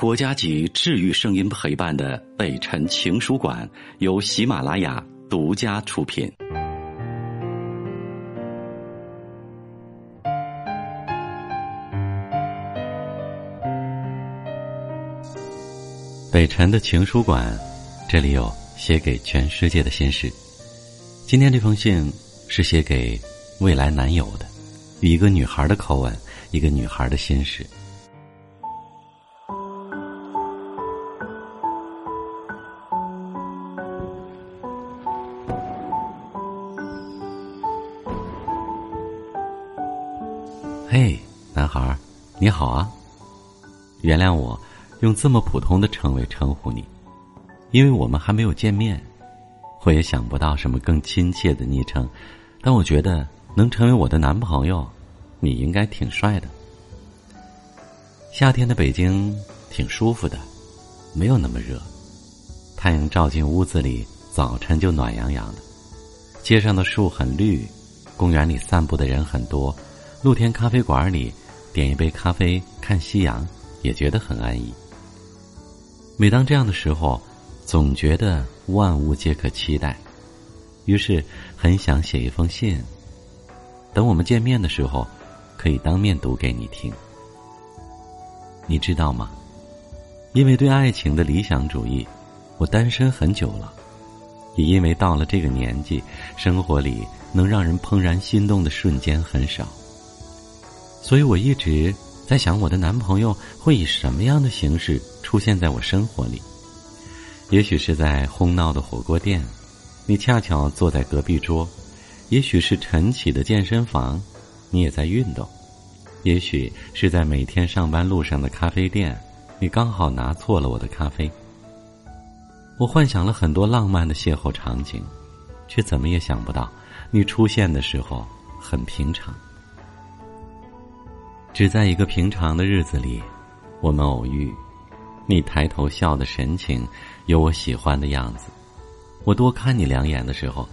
国家级治愈声音陪伴的北辰情书馆由喜马拉雅独家出品。北辰的情书馆，这里有写给全世界的心事。今天这封信是写给未来男友的，一个女孩的口吻，一个女孩的心事。嘿，男孩，你好啊！原谅我用这么普通的称谓称呼你，因为我们还没有见面，我也想不到什么更亲切的昵称。但我觉得能成为我的男朋友，你应该挺帅的。夏天的北京挺舒服的，没有那么热，太阳照进屋子里，早晨就暖洋洋的。街上的树很绿，公园里散步的人很多。露天咖啡馆里，点一杯咖啡，看夕阳，也觉得很安逸。每当这样的时候，总觉得万物皆可期待，于是很想写一封信。等我们见面的时候，可以当面读给你听。你知道吗？因为对爱情的理想主义，我单身很久了。也因为到了这个年纪，生活里能让人怦然心动的瞬间很少。所以我一直在想，我的男朋友会以什么样的形式出现在我生活里？也许是在哄闹的火锅店，你恰巧坐在隔壁桌；也许是晨起的健身房，你也在运动；也许是在每天上班路上的咖啡店，你刚好拿错了我的咖啡。我幻想了很多浪漫的邂逅场景，却怎么也想不到，你出现的时候很平常。只在一个平常的日子里，我们偶遇。你抬头笑的神情，有我喜欢的样子。我多看你两眼的时候，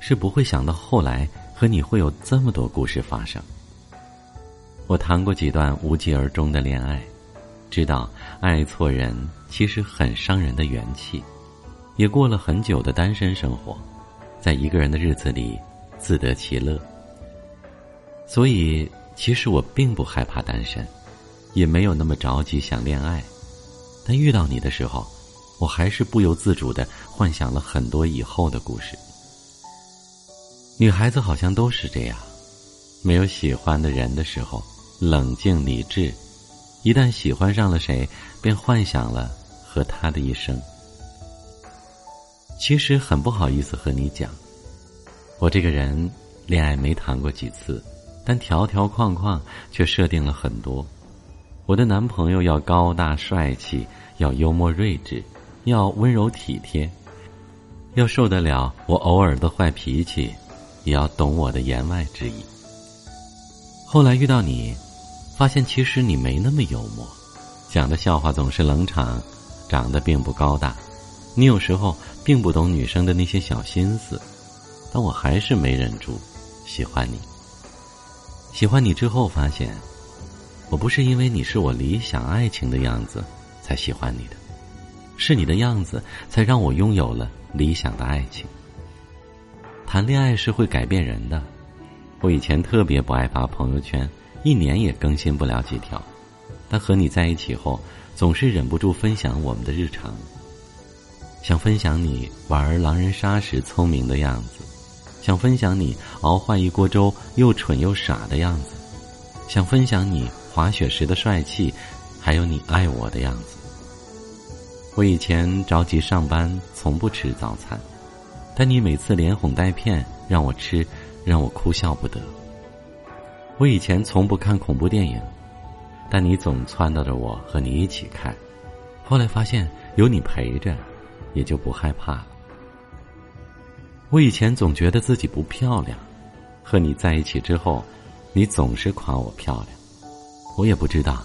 是不会想到后来和你会有这么多故事发生。我谈过几段无疾而终的恋爱，知道爱错人其实很伤人的元气。也过了很久的单身生活，在一个人的日子里自得其乐。所以。其实我并不害怕单身，也没有那么着急想恋爱，但遇到你的时候，我还是不由自主的幻想了很多以后的故事。女孩子好像都是这样，没有喜欢的人的时候，冷静理智；一旦喜欢上了谁，便幻想了和他的一生。其实很不好意思和你讲，我这个人恋爱没谈过几次。但条条框框却设定了很多。我的男朋友要高大帅气，要幽默睿智，要温柔体贴，要受得了我偶尔的坏脾气，也要懂我的言外之意。后来遇到你，发现其实你没那么幽默，讲的笑话总是冷场，长得并不高大，你有时候并不懂女生的那些小心思，但我还是没忍住喜欢你。喜欢你之后，发现，我不是因为你是我理想爱情的样子才喜欢你的，是你的样子才让我拥有了理想的爱情。谈恋爱是会改变人的，我以前特别不爱发朋友圈，一年也更新不了几条，但和你在一起后，总是忍不住分享我们的日常，想分享你玩狼人杀时聪明的样子。想分享你熬坏一锅粥又蠢又傻的样子，想分享你滑雪时的帅气，还有你爱我的样子。我以前着急上班，从不吃早餐，但你每次连哄带骗让我吃，让我哭笑不得。我以前从不看恐怖电影，但你总撺掇着我和你一起看，后来发现有你陪着，也就不害怕了。我以前总觉得自己不漂亮，和你在一起之后，你总是夸我漂亮。我也不知道，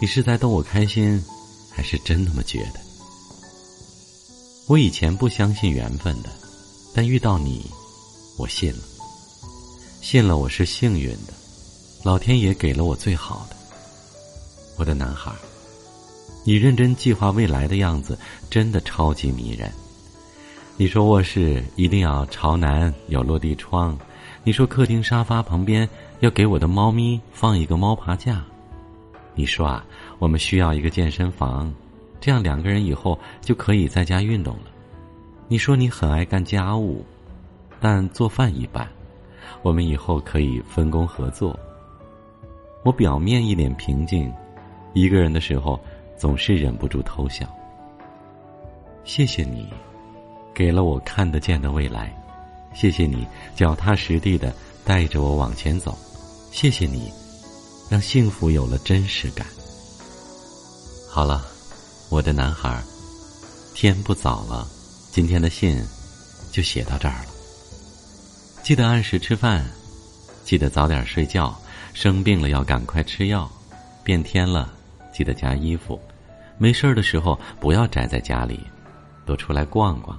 你是在逗我开心，还是真那么觉得。我以前不相信缘分的，但遇到你，我信了。信了我是幸运的，老天爷给了我最好的。我的男孩，你认真计划未来的样子，真的超级迷人。你说卧室一定要朝南，有落地窗。你说客厅沙发旁边要给我的猫咪放一个猫爬架。你说啊，我们需要一个健身房，这样两个人以后就可以在家运动了。你说你很爱干家务，但做饭一般，我们以后可以分工合作。我表面一脸平静，一个人的时候总是忍不住偷笑。谢谢你。给了我看得见的未来，谢谢你脚踏实地的带着我往前走，谢谢你，让幸福有了真实感。好了，我的男孩，天不早了，今天的信就写到这儿了。记得按时吃饭，记得早点睡觉，生病了要赶快吃药，变天了记得加衣服，没事儿的时候不要宅在家里，多出来逛逛。